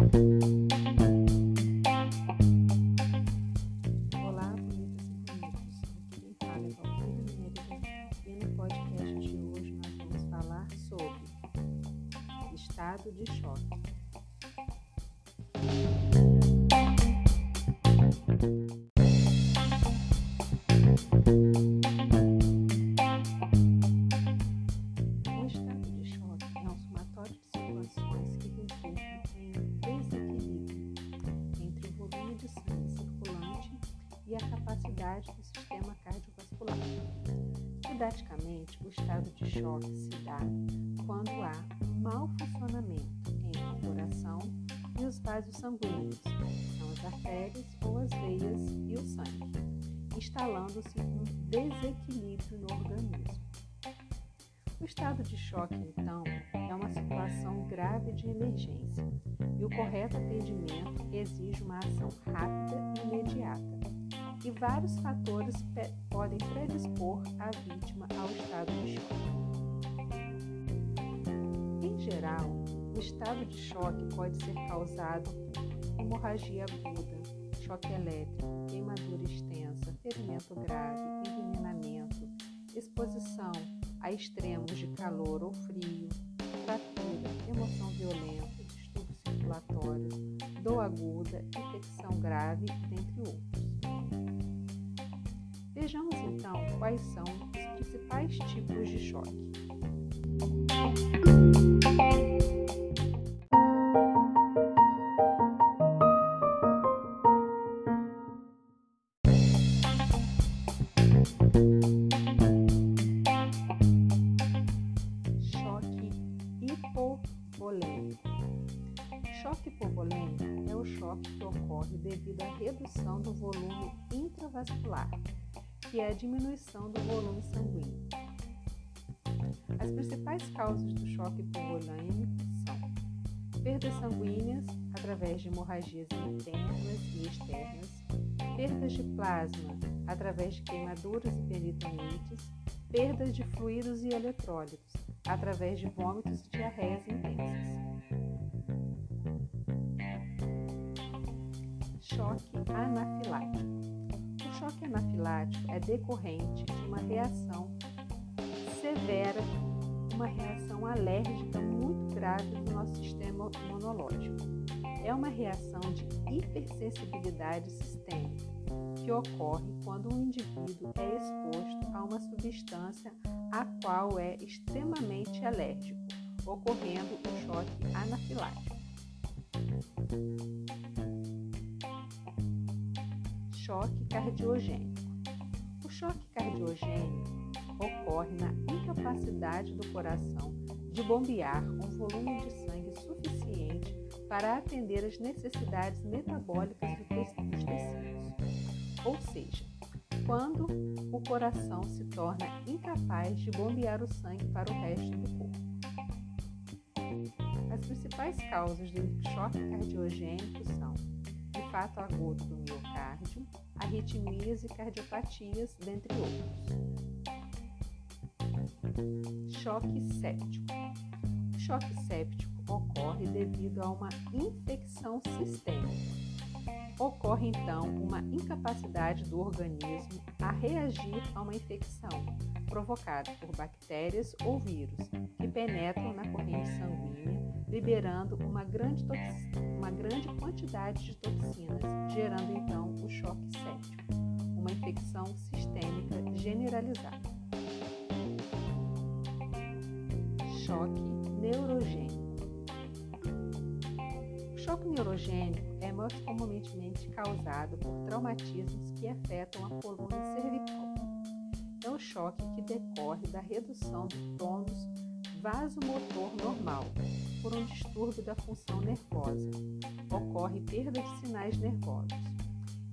Bye. Capacidade do sistema cardiovascular. Didaticamente, o estado de choque se dá quando há mau funcionamento entre o coração e os vasos sanguíneos, são as artérias ou as veias e o sangue, instalando-se um desequilíbrio no organismo. O estado de choque, então, é uma situação grave de emergência e o correto atendimento exige uma ação rápida e imediata. E vários fatores podem predispor a vítima ao estado de choque. Em geral, o estado de choque pode ser causado por hemorragia aguda, choque elétrico, queimadura extensa, ferimento grave, envenenamento, exposição a extremos de calor ou frio, fratura, emoção violenta, distúrbios circulatórios, dor aguda, infecção grave, dentre outros. Vejamos então quais são os principais tipos de choque. Choque hipovolêmico. Choque hipovolêmico é o choque que ocorre devido à redução do volume intravascular, que é a diminuição do volume sanguíneo. As principais causas do choque hipovolêmico são perdas sanguíneas através de hemorragias internas e externas, perdas de plasma através de queimaduras e peritonites, perdas de fluidos e eletrólitos através de vômitos e diarreias intensas. Choque anafilático. Choque anafilático é decorrente de uma reação severa, uma reação alérgica muito grave do nosso sistema imunológico. É uma reação de hipersensibilidade sistêmica que ocorre quando um indivíduo é exposto a uma substância a qual é extremamente alérgico, ocorrendo o choque anafilático. Choque cardiogênico. O choque cardiogênico ocorre na incapacidade do coração de bombear um volume de sangue suficiente para atender às necessidades metabólicas dos tecidos, ou seja, quando o coração se torna incapaz de bombear o sangue para o resto do corpo. As principais causas do choque cardiogênico infarto agudo do miocárdio, arritmias e cardiopatias, dentre outros. Choque séptico. O choque séptico ocorre devido a uma infecção sistêmica. Ocorre então uma incapacidade do organismo a reagir a uma infecção provocada por bactérias ou vírus que penetram na corrente sanguínea, liberando uma grande, uma grande quantidade de toxinas, gerando então o choque séptico, uma infecção sistêmica generalizada. choque neurogênico. O choque neurogênico é mais comumente causado por traumatismos que afetam a coluna cervical. É um choque que decorre da redução do tônus vasomotor normal por um distúrbio da função nervosa. Ocorre perda de sinais nervosos.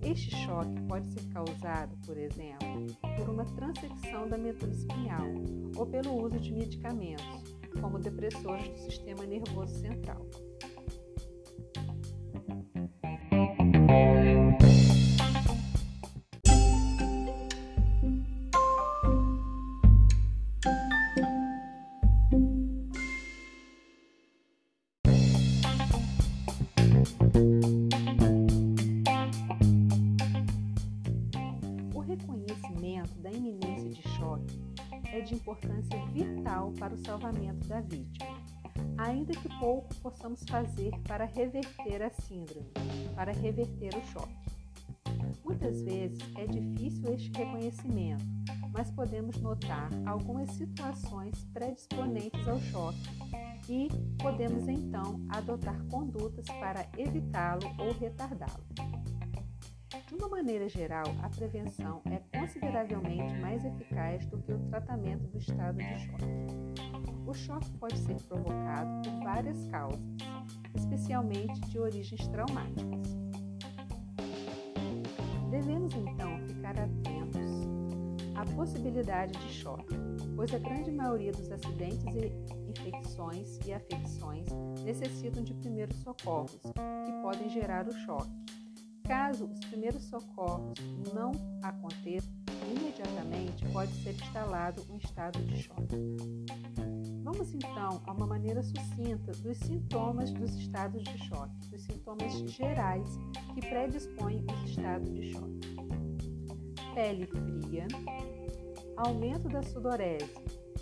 Este choque pode ser causado, por exemplo, por uma transecção da medula espinhal ou pelo uso de medicamentos, como depressores do sistema nervoso central. Importância vital para o salvamento da vítima, ainda que pouco possamos fazer para reverter a síndrome, para reverter o choque. Muitas vezes é difícil este reconhecimento, mas podemos notar algumas situações predisponentes ao choque e podemos então adotar condutas para evitá-lo ou retardá-lo. De uma maneira geral, a prevenção é consideravelmente mais eficaz do que o tratamento do estado de choque. O choque pode ser provocado por várias causas, especialmente de origens traumáticas. Devemos então ficar atentos à possibilidade de choque, pois a grande maioria dos acidentes e infecções e afecções necessitam de primeiros socorros, que podem gerar o choque. Caso os primeiros socorros não aconteçam, imediatamente pode ser instalado um estado de choque. Vamos então a uma maneira sucinta dos sintomas dos estados de choque, dos sintomas gerais que predispõem os estados de choque. Pele fria, aumento da sudorese,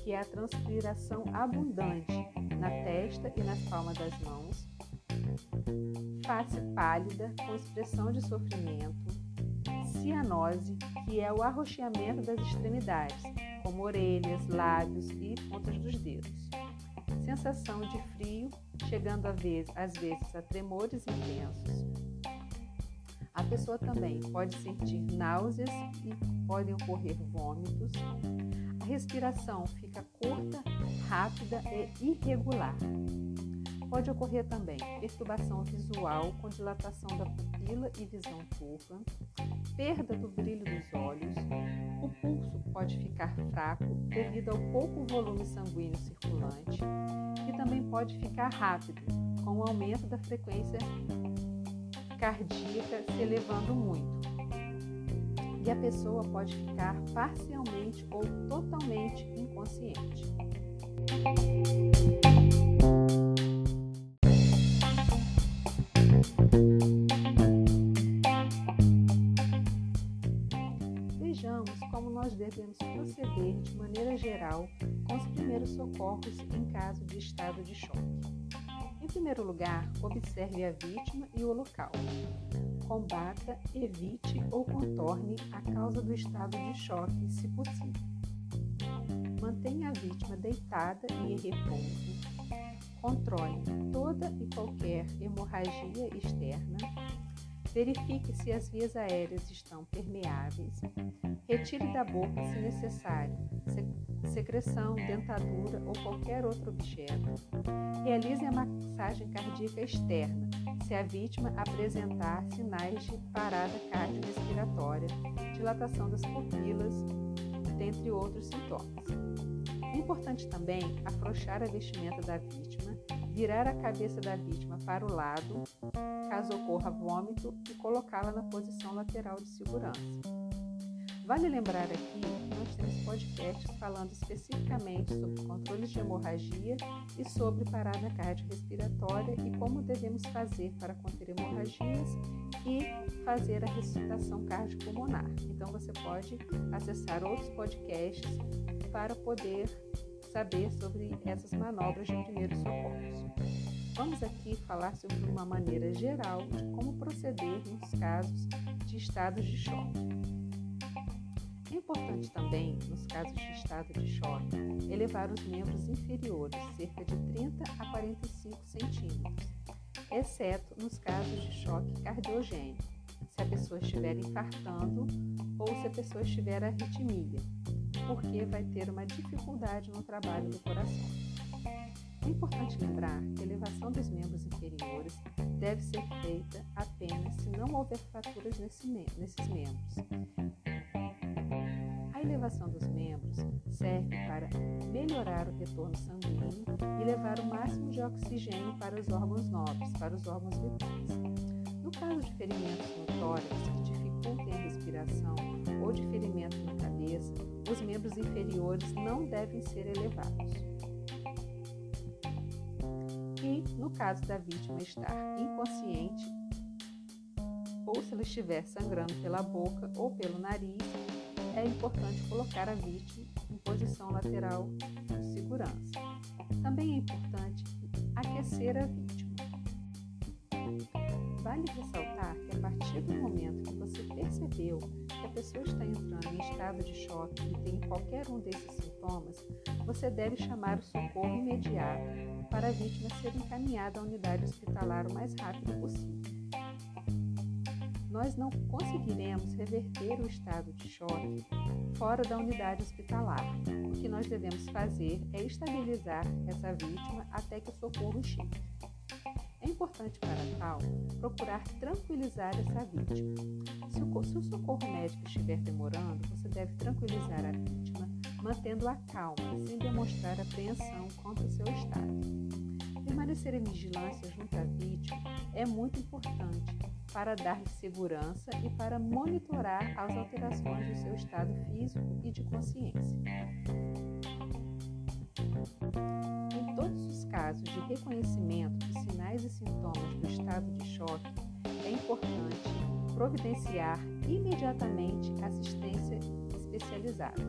que é a transpiração abundante na testa e nas palmas das mãos, face pálida com expressão de sofrimento, cianose, que é o arroxeamento das extremidades, como orelhas, lábios e pontas dos dedos. Sensação de frio, chegando vez, às vezes a tremores intensos. A pessoa também pode sentir náuseas e podem ocorrer vômitos. A respiração fica curta, rápida e irregular. Pode ocorrer também perturbação visual com dilatação da pupila e visão turva, perda do brilho dos olhos, o pulso pode ficar fraco devido ao pouco volume sanguíneo circulante e também pode ficar rápido com o aumento da frequência cardíaca se elevando muito. E a pessoa pode ficar parcialmente ou totalmente inconsciente. De maneira geral com os primeiros socorros em caso de estado de choque. Em primeiro lugar, observe a vítima e o local. Combata, evite ou contorne a causa do estado de choque, se possível. Mantenha a vítima deitada e em repouso. Controle toda e qualquer hemorragia externa Verifique se as vias aéreas estão permeáveis. Retire da boca, se necessário, secreção, dentadura ou qualquer outro objeto. Realize a massagem cardíaca externa, se a vítima apresentar sinais de parada cardiorrespiratória, dilatação das pupilas, dentre outros sintomas. É importante também afrouxar a vestimenta da vítima, virar a cabeça da vítima para o lado, caso ocorra vômito, e colocá-la na posição lateral de segurança. Vale lembrar aqui que nós temos podcasts falando especificamente sobre controles de hemorragia e sobre parada cardiorrespiratória e como devemos fazer para conter hemorragias e fazer a ressuscitação cardiopulmonar. Então você pode acessar outros podcasts para poder saber sobre essas manobras de primeiros socorros. Vamos aqui falar sobre uma maneira geral de como proceder nos casos de estados de choque. É importante também, nos casos de estado de choque, elevar os membros inferiores cerca de 30 a 45 centímetros, exceto nos casos de choque cardiogênico, se a pessoa estiver infartando ou se a pessoa estiver arritmia, porque vai ter uma dificuldade no trabalho do coração. É importante lembrar que a elevação dos membros inferiores deve ser feita apenas se não houver fraturas nesse nesses membros. A elevação dos membros serve para melhorar o retorno sanguíneo e levar o máximo de oxigênio para os órgãos nobres, para os órgãos vitais. No caso de ferimentos no tórax que dificultem a respiração ou de ferimentos na cabeça, os membros inferiores não devem ser elevados. No caso da vítima estar inconsciente ou se ela estiver sangrando pela boca ou pelo nariz, é importante colocar a vítima em posição lateral de segurança. Também é importante aquecer a vítima. Vale ressaltar que a partir do momento que você percebeu que a pessoa está entrando em estado de choque e tem qualquer um desses sintomas, você deve chamar o socorro imediato para a vítima ser encaminhada à unidade hospitalar o mais rápido possível nós não conseguiremos reverter o estado de choque fora da unidade hospitalar. O que nós devemos fazer é estabilizar essa vítima até que o socorro chegue. É importante para tal procurar tranquilizar essa vítima. Se o, se o socorro médico estiver demorando, você deve tranquilizar a vítima, mantendo a calma, sem demonstrar apreensão quanto ao seu estado. Permanecer em vigilância junto à vítima é muito importante para dar-lhe segurança e para monitorar as alterações do seu estado físico e de consciência. Em todos os casos de reconhecimento de sinais e sintomas do estado de choque, é importante providenciar imediatamente assistência especializada.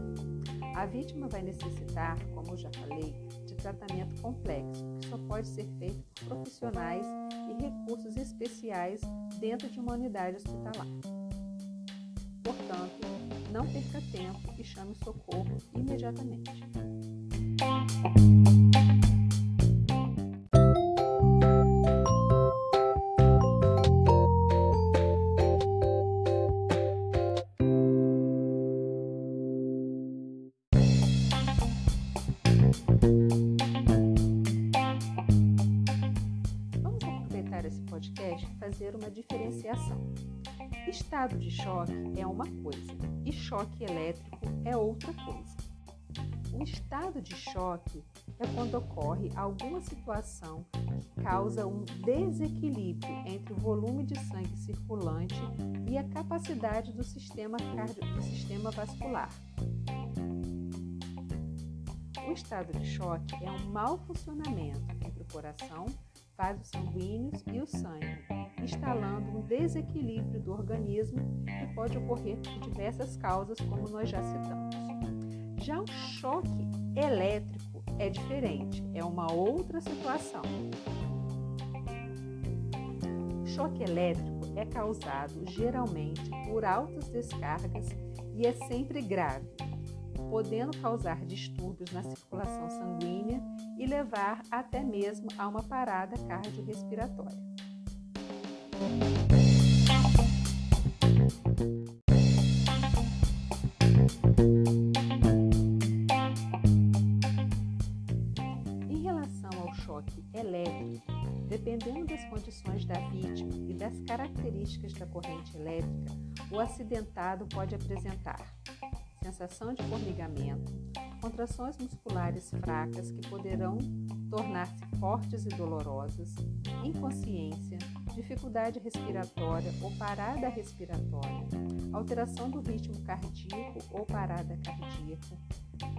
A vítima vai necessitar, como já falei, de tratamento complexo, que só pode ser feito por profissionais e recursos especiais dentro de uma unidade hospitalar. Portanto, não perca tempo e chame socorro imediatamente. Choque é uma coisa e choque elétrico é outra coisa. O estado de choque é quando ocorre alguma situação que causa um desequilíbrio entre o volume de sangue circulante e a capacidade do sistema, cardio, do sistema vascular. O estado de choque é um mau funcionamento entre o coração, vasos sanguíneos e o sangue, instalando um desequilíbrio do organismo que pode ocorrer por diversas causas, como nós já citamos. Já o choque elétrico é diferente, é uma outra situação. O choque elétrico é causado geralmente por altas descargas e é sempre grave, podendo causar distúrbios na circulação sanguínea e levar até mesmo a uma parada cardiorrespiratória. Em relação ao choque elétrico, dependendo das condições da vítima e das características da corrente elétrica, o acidentado pode apresentar sensação de formigamento, contrações musculares fracas que poderão tornar-se fortes e dolorosas, inconsciência, dificuldade respiratória ou parada respiratória, alteração do ritmo cardíaco ou parada cardíaca,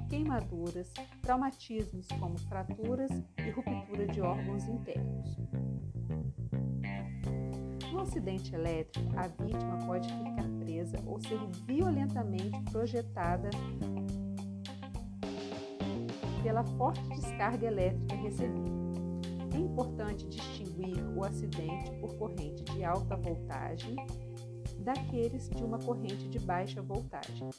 queimaduras, traumatismos como fraturas e ruptura de órgãos internos. No acidente elétrico, a vítima pode ficar presa ou ser violentamente projetada pela forte descarga elétrica recebida. É importante distinguir o acidente por corrente de alta voltagem daqueles de uma corrente de baixa voltagem.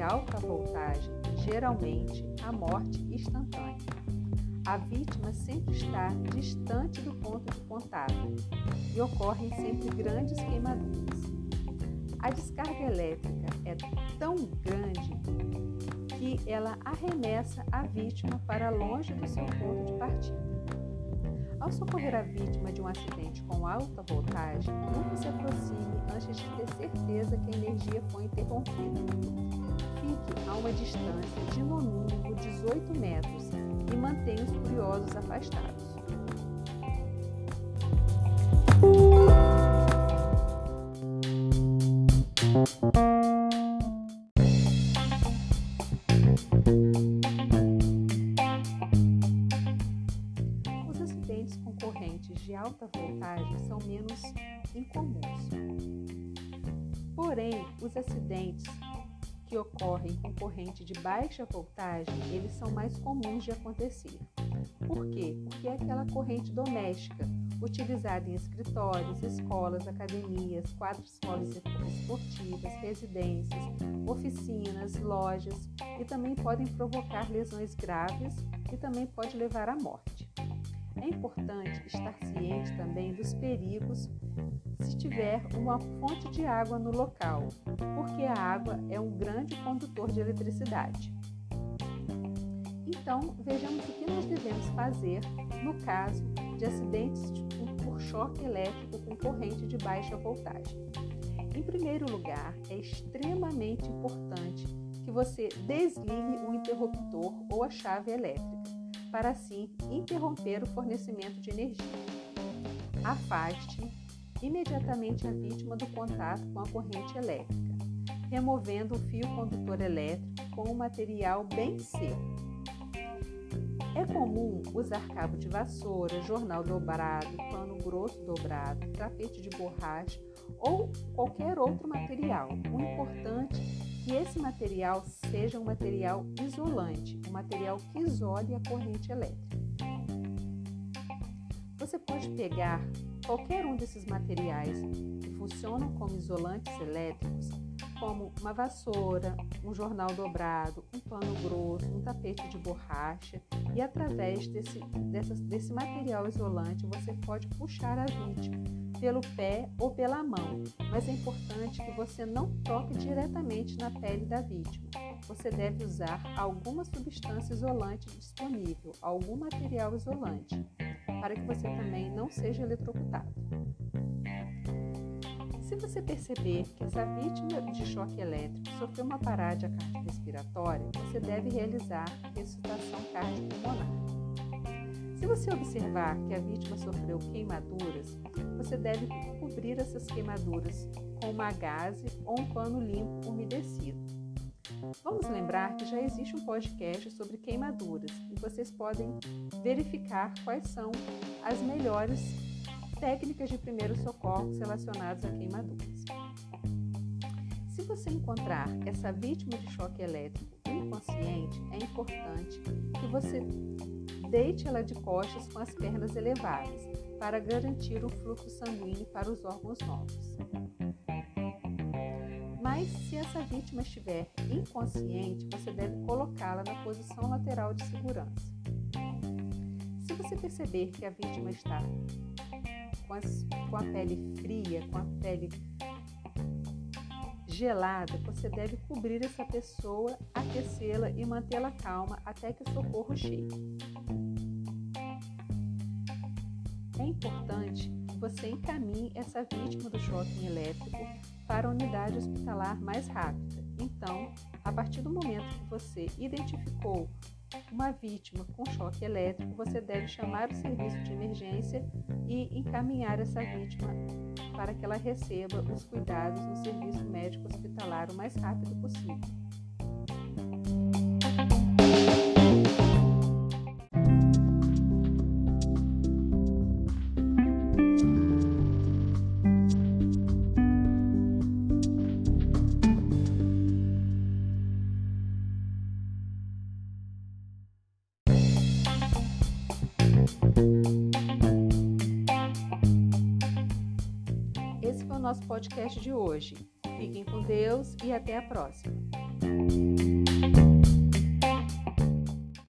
Alta voltagem, geralmente a morte instantânea. A vítima sempre está distante do ponto de contato e ocorrem sempre grandes queimaduras. A descarga elétrica é tão grande que ela arremessa a vítima para longe do seu ponto de partida. Ao socorrer a vítima de um acidente com alta voltagem, nunca se aproxime antes de ter certeza que a energia foi interrompida. Fique a uma distância de no mínimo 18 metros e mantenha os curiosos afastados. Os alta voltagem são menos incomuns. Porém, os acidentes que ocorrem com corrente de baixa voltagem, eles são mais comuns de acontecer. Por quê? Porque é aquela corrente doméstica, utilizada em escritórios, escolas, academias, quadros esportivas, residências, oficinas, lojas e também podem provocar lesões graves e também pode levar à morte. É importante estar ciente também dos perigos se tiver uma fonte de água no local, porque a água é um grande condutor de eletricidade. Então, vejamos o que nós devemos fazer no caso de acidentes por choque elétrico com corrente de baixa voltagem. Em primeiro lugar, é extremamente importante que você desligue o interruptor ou a chave elétrica, para assim interromper o fornecimento de energia. Afaste imediatamente a vítima do contato com a corrente elétrica, removendo o fio condutor elétrico com um material bem seco. É comum usar cabo de vassoura, jornal dobrado, pano grosso dobrado, tapete de borracha ou qualquer outro material. O importante que esse material seja um material isolante, um material que isole a corrente elétrica. Você pode pegar qualquer um desses materiais que funcionam como isolantes elétricos como uma vassoura, um jornal dobrado, um pano grosso, um tapete de borracha e através desse, dessa, desse material isolante você pode puxar a vítima pelo pé ou pela mão, mas é importante que você não toque diretamente na pele da vítima. Você deve usar alguma substância isolante disponível, algum material isolante, para que você também não seja eletrocutado. Se você perceber que essa vítima de choque elétrico sofreu uma parada cardiorrespiratória, você deve realizar ressuscitação cardiopulmonar. Se você observar que a vítima sofreu queimaduras, você deve cobrir essas queimaduras com uma gaze ou um pano limpo umedecido. Vamos lembrar que já existe um podcast sobre queimaduras e vocês podem verificar quais são as melhores técnicas de primeiros socorros relacionados a queimaduras. Se você encontrar essa vítima de choque elétrico inconsciente, é importante que você deite ela de costas com as pernas elevadas para garantir o fluxo sanguíneo para os órgãos novos. Mas se essa vítima estiver inconsciente, você deve colocá-la na posição lateral de segurança. Se você perceber que a vítima está com, as, com a pele fria, com a pele gelada, você deve cobrir essa pessoa, aquecê-la e mantê-la calma até que o socorro chegue. É importante que você encaminhe essa vítima do choque elétrico para a unidade hospitalar mais rápida. Então, a partir do momento que você identificou uma vítima com choque elétrico, você deve chamar o serviço de emergência e encaminhar essa vítima para que ela receba os cuidados no serviço médico hospitalar o mais rápido possível. Nosso podcast de hoje. Fiquem com Deus e até a próxima.